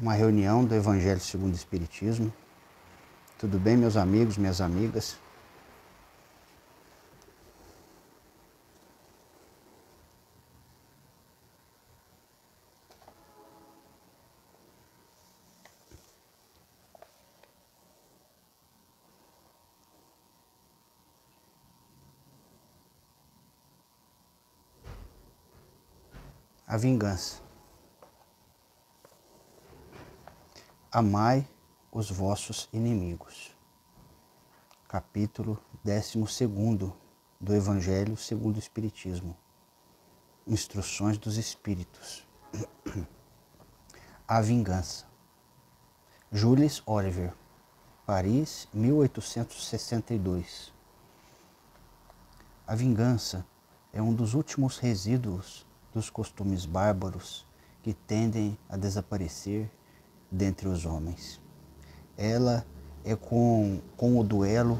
uma reunião do Evangelho segundo o Espiritismo. Tudo bem, meus amigos, minhas amigas? A vingança. Amai os vossos inimigos. Capítulo 12 do Evangelho segundo o Espiritismo. Instruções dos Espíritos. A vingança. Jules Oliver, Paris, 1862. A vingança é um dos últimos resíduos dos costumes bárbaros que tendem a desaparecer dentre os homens. Ela é com, com o duelo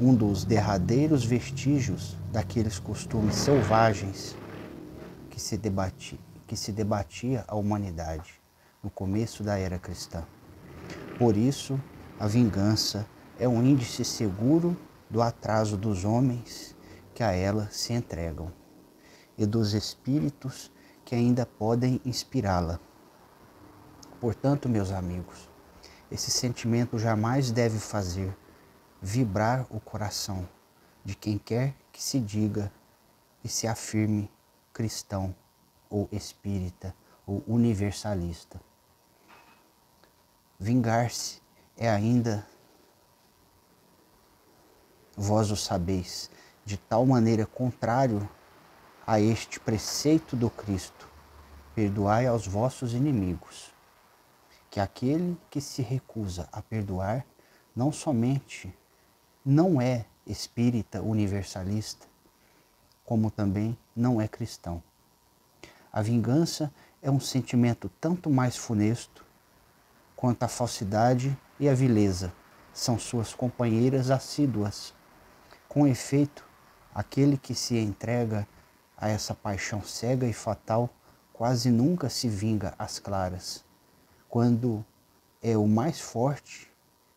um dos derradeiros vestígios daqueles costumes selvagens que se, debati, que se debatia a humanidade no começo da era cristã. Por isso, a vingança é um índice seguro do atraso dos homens que a ela se entregam e dos espíritos que ainda podem inspirá-la. Portanto, meus amigos, esse sentimento jamais deve fazer vibrar o coração de quem quer que se diga e se afirme cristão ou espírita ou universalista. Vingar-se é ainda, vós o sabeis, de tal maneira contrário a este preceito do Cristo: perdoai aos vossos inimigos que aquele que se recusa a perdoar não somente não é espírita universalista, como também não é cristão. A vingança é um sentimento tanto mais funesto quanto a falsidade e a vileza são suas companheiras assíduas. Com efeito, aquele que se entrega a essa paixão cega e fatal quase nunca se vinga às claras quando é o mais forte,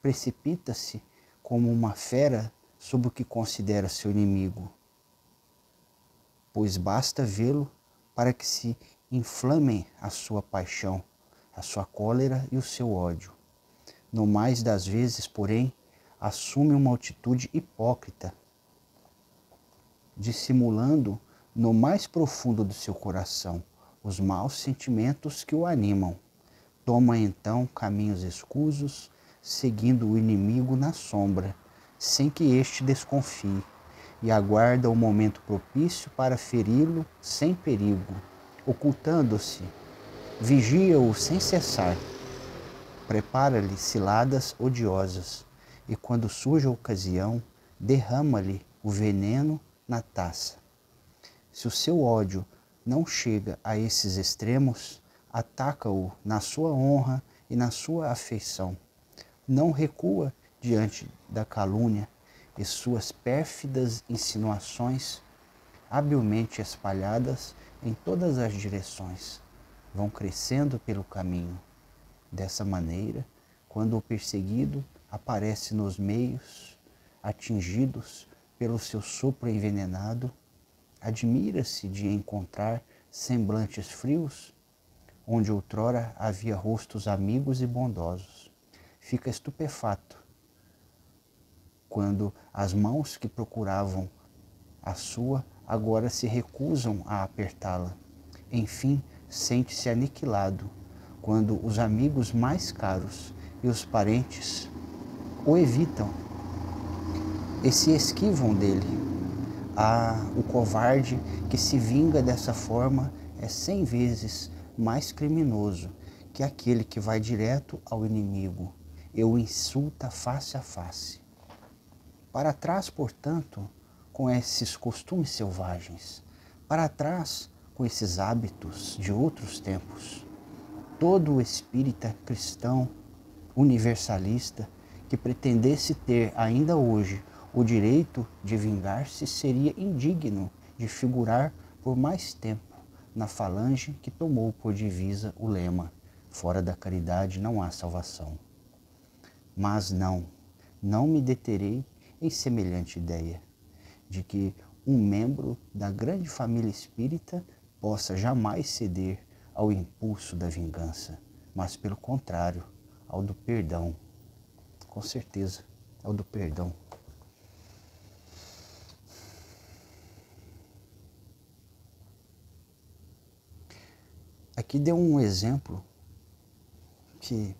precipita-se como uma fera sobre o que considera seu inimigo, pois basta vê-lo para que se inflamem a sua paixão, a sua cólera e o seu ódio. No mais das vezes, porém, assume uma atitude hipócrita, dissimulando no mais profundo do seu coração os maus sentimentos que o animam. Toma então caminhos escusos, seguindo o inimigo na sombra, sem que este desconfie, e aguarda o momento propício para feri-lo sem perigo, ocultando-se. Vigia-o sem cessar. Prepara-lhe ciladas odiosas, e quando surge a ocasião, derrama-lhe o veneno na taça. Se o seu ódio não chega a esses extremos, ataca-o na sua honra e na sua afeição. Não recua diante da calúnia e suas pérfidas insinuações, habilmente espalhadas em todas as direções, vão crescendo pelo caminho. Dessa maneira, quando o perseguido aparece nos meios atingidos pelo seu sopro envenenado, admira-se de encontrar semblantes frios onde outrora havia rostos amigos e bondosos. Fica estupefato quando as mãos que procuravam a sua agora se recusam a apertá-la. Enfim, sente-se aniquilado quando os amigos mais caros e os parentes o evitam e se esquivam dele. Ah, o covarde que se vinga dessa forma é cem vezes mais criminoso que aquele que vai direto ao inimigo e o insulta face a face. Para trás, portanto, com esses costumes selvagens, para trás com esses hábitos de outros tempos. Todo o espírita cristão universalista que pretendesse ter ainda hoje o direito de vingar-se seria indigno de figurar por mais tempo na falange que tomou por divisa o lema: fora da caridade não há salvação. Mas não, não me deterei em semelhante ideia, de que um membro da grande família espírita possa jamais ceder ao impulso da vingança, mas pelo contrário, ao do perdão. Com certeza, ao do perdão. Aqui deu um exemplo que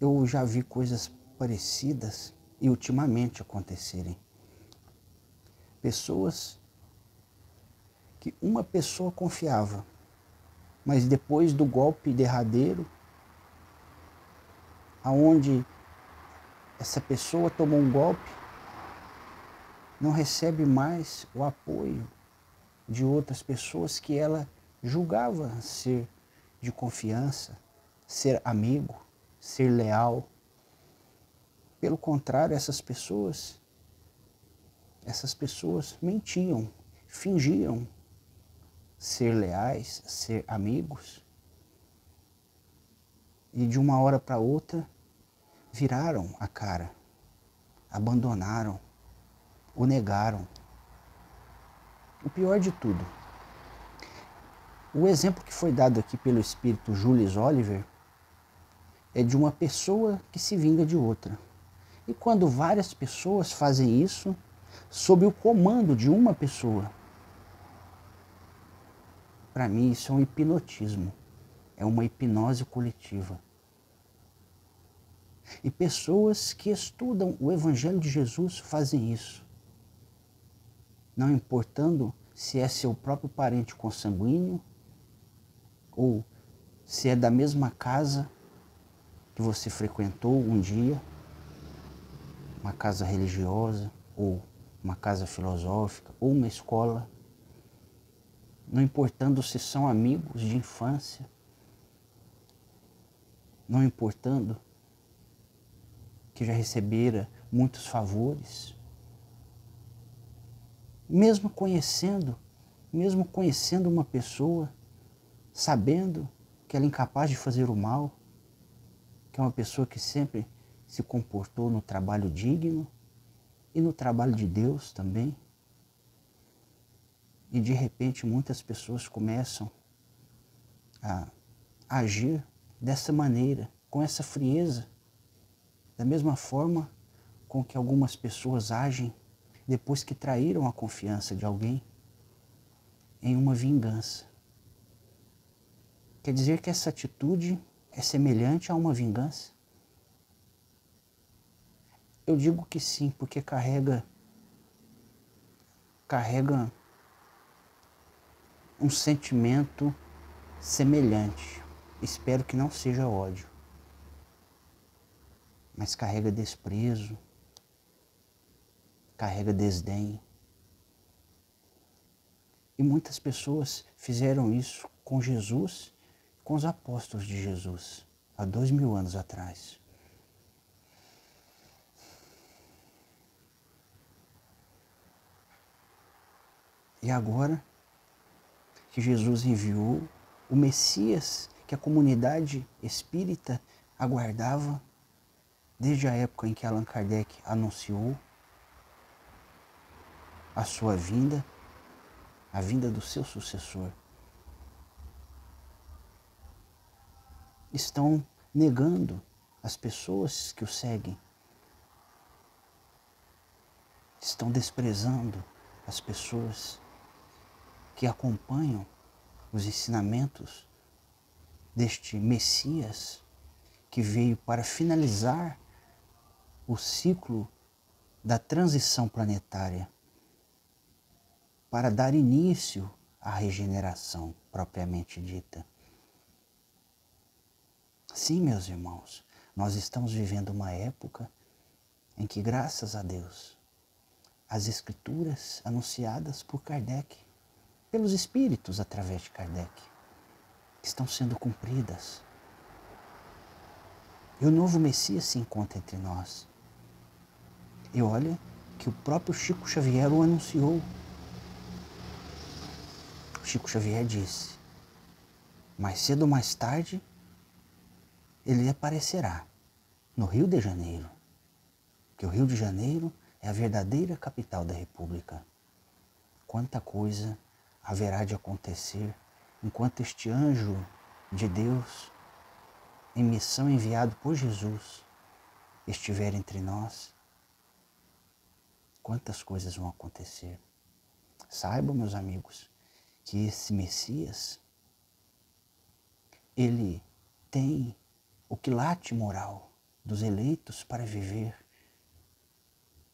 eu já vi coisas parecidas e ultimamente acontecerem. Pessoas que uma pessoa confiava, mas depois do golpe derradeiro, aonde essa pessoa tomou um golpe, não recebe mais o apoio de outras pessoas que ela julgava ser de confiança, ser amigo, ser leal. Pelo contrário, essas pessoas, essas pessoas mentiam, fingiam ser leais, ser amigos. E de uma hora para outra viraram a cara, abandonaram, o negaram. O pior de tudo, o exemplo que foi dado aqui pelo espírito Julius Oliver é de uma pessoa que se vinga de outra. E quando várias pessoas fazem isso sob o comando de uma pessoa, para mim, isso é um hipnotismo, é uma hipnose coletiva. E pessoas que estudam o Evangelho de Jesus fazem isso. Não importando se é seu próprio parente consanguíneo ou se é da mesma casa que você frequentou um dia, uma casa religiosa ou uma casa filosófica ou uma escola não importando se são amigos de infância, não importando que já recebera muitos favores, mesmo conhecendo, mesmo conhecendo uma pessoa, sabendo que ela é incapaz de fazer o mal, que é uma pessoa que sempre se comportou no trabalho digno e no trabalho de Deus também. E de repente muitas pessoas começam a agir dessa maneira, com essa frieza, da mesma forma com que algumas pessoas agem depois que traíram a confiança de alguém em uma vingança. Quer dizer que essa atitude é semelhante a uma vingança? Eu digo que sim, porque carrega carrega um sentimento semelhante. Espero que não seja ódio, mas carrega desprezo, carrega desdém. E muitas pessoas fizeram isso com Jesus, com os apóstolos de Jesus, há dois mil anos atrás. E agora que Jesus enviou, o Messias que a comunidade espírita aguardava desde a época em que Allan Kardec anunciou a sua vinda, a vinda do seu sucessor. Estão negando as pessoas que o seguem. Estão desprezando as pessoas que acompanham os ensinamentos deste Messias que veio para finalizar o ciclo da transição planetária, para dar início à regeneração propriamente dita. Sim, meus irmãos, nós estamos vivendo uma época em que, graças a Deus, as escrituras anunciadas por Kardec pelos espíritos através de Kardec, estão sendo cumpridas. E o novo Messias se encontra entre nós. E olha que o próprio Chico Xavier o anunciou. Chico Xavier disse mais cedo ou mais tarde, ele aparecerá no Rio de Janeiro. Que o Rio de Janeiro é a verdadeira capital da República. Quanta coisa haverá de acontecer enquanto este anjo de Deus, em missão enviado por Jesus, estiver entre nós. Quantas coisas vão acontecer. Saibam, meus amigos, que esse Messias, ele tem o quilate moral dos eleitos para viver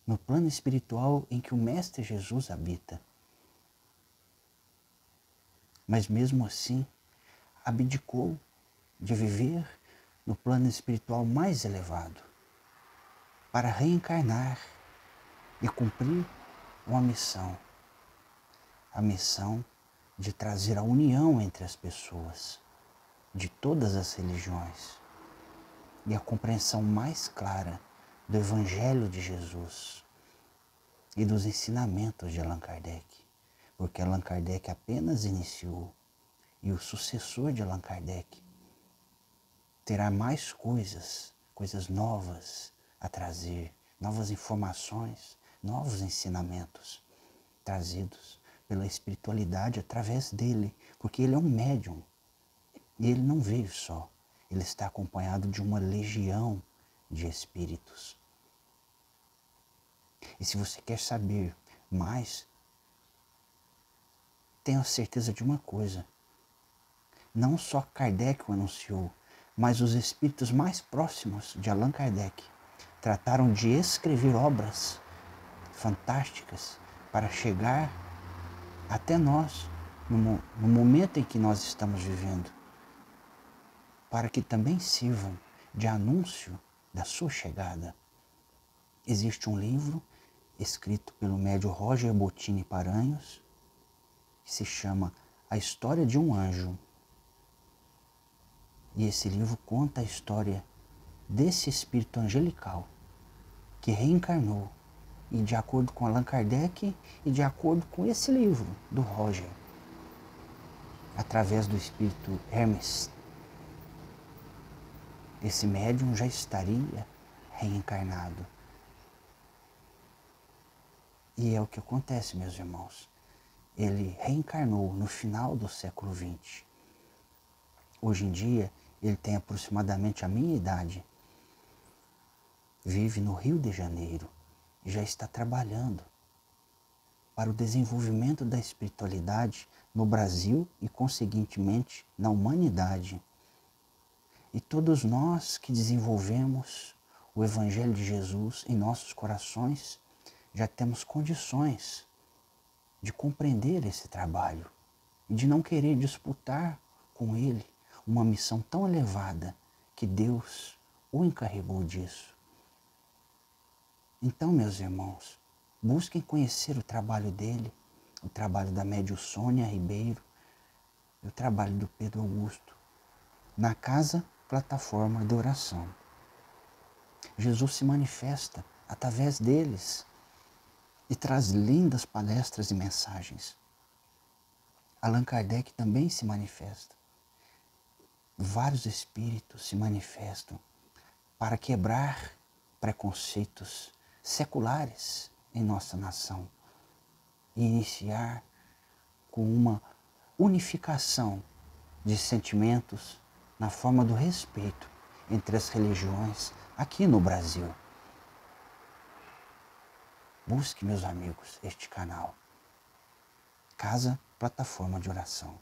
no plano espiritual em que o Mestre Jesus habita. Mas mesmo assim, abdicou de viver no plano espiritual mais elevado para reencarnar e cumprir uma missão. A missão de trazer a união entre as pessoas de todas as religiões e a compreensão mais clara do Evangelho de Jesus e dos ensinamentos de Allan Kardec, porque Allan Kardec apenas iniciou e o sucessor de Allan Kardec terá mais coisas, coisas novas a trazer, novas informações, novos ensinamentos trazidos pela espiritualidade através dele, porque ele é um médium e ele não veio só, ele está acompanhado de uma legião de espíritos. E se você quer saber mais, tenha certeza de uma coisa. Não só Kardec o anunciou, mas os espíritos mais próximos de Allan Kardec trataram de escrever obras fantásticas para chegar até nós no, no momento em que nós estamos vivendo, para que também sirvam de anúncio da sua chegada. Existe um livro escrito pelo médio Roger Bottini Paranhos, que se chama A História de um Anjo. E esse livro conta a história desse espírito angelical que reencarnou e de acordo com Allan Kardec e de acordo com esse livro do Roger, através do espírito Hermes, esse médium já estaria reencarnado. E é o que acontece, meus irmãos. Ele reencarnou no final do século XX. Hoje em dia, ele tem aproximadamente a minha idade. Vive no Rio de Janeiro e já está trabalhando para o desenvolvimento da espiritualidade no Brasil e, conseguintemente, na humanidade. E todos nós que desenvolvemos o Evangelho de Jesus em nossos corações já temos condições de compreender esse trabalho e de não querer disputar com ele uma missão tão elevada que Deus o encarregou disso. Então, meus irmãos, busquem conhecer o trabalho dele, o trabalho da médio Sônia Ribeiro o trabalho do Pedro Augusto na casa plataforma de oração. Jesus se manifesta através deles e traz lindas palestras e mensagens. Allan Kardec também se manifesta. Vários espíritos se manifestam para quebrar preconceitos seculares em nossa nação e iniciar com uma unificação de sentimentos na forma do respeito entre as religiões aqui no Brasil. Busque, meus amigos, este canal. Casa Plataforma de Oração.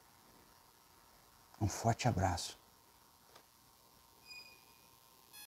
Um forte abraço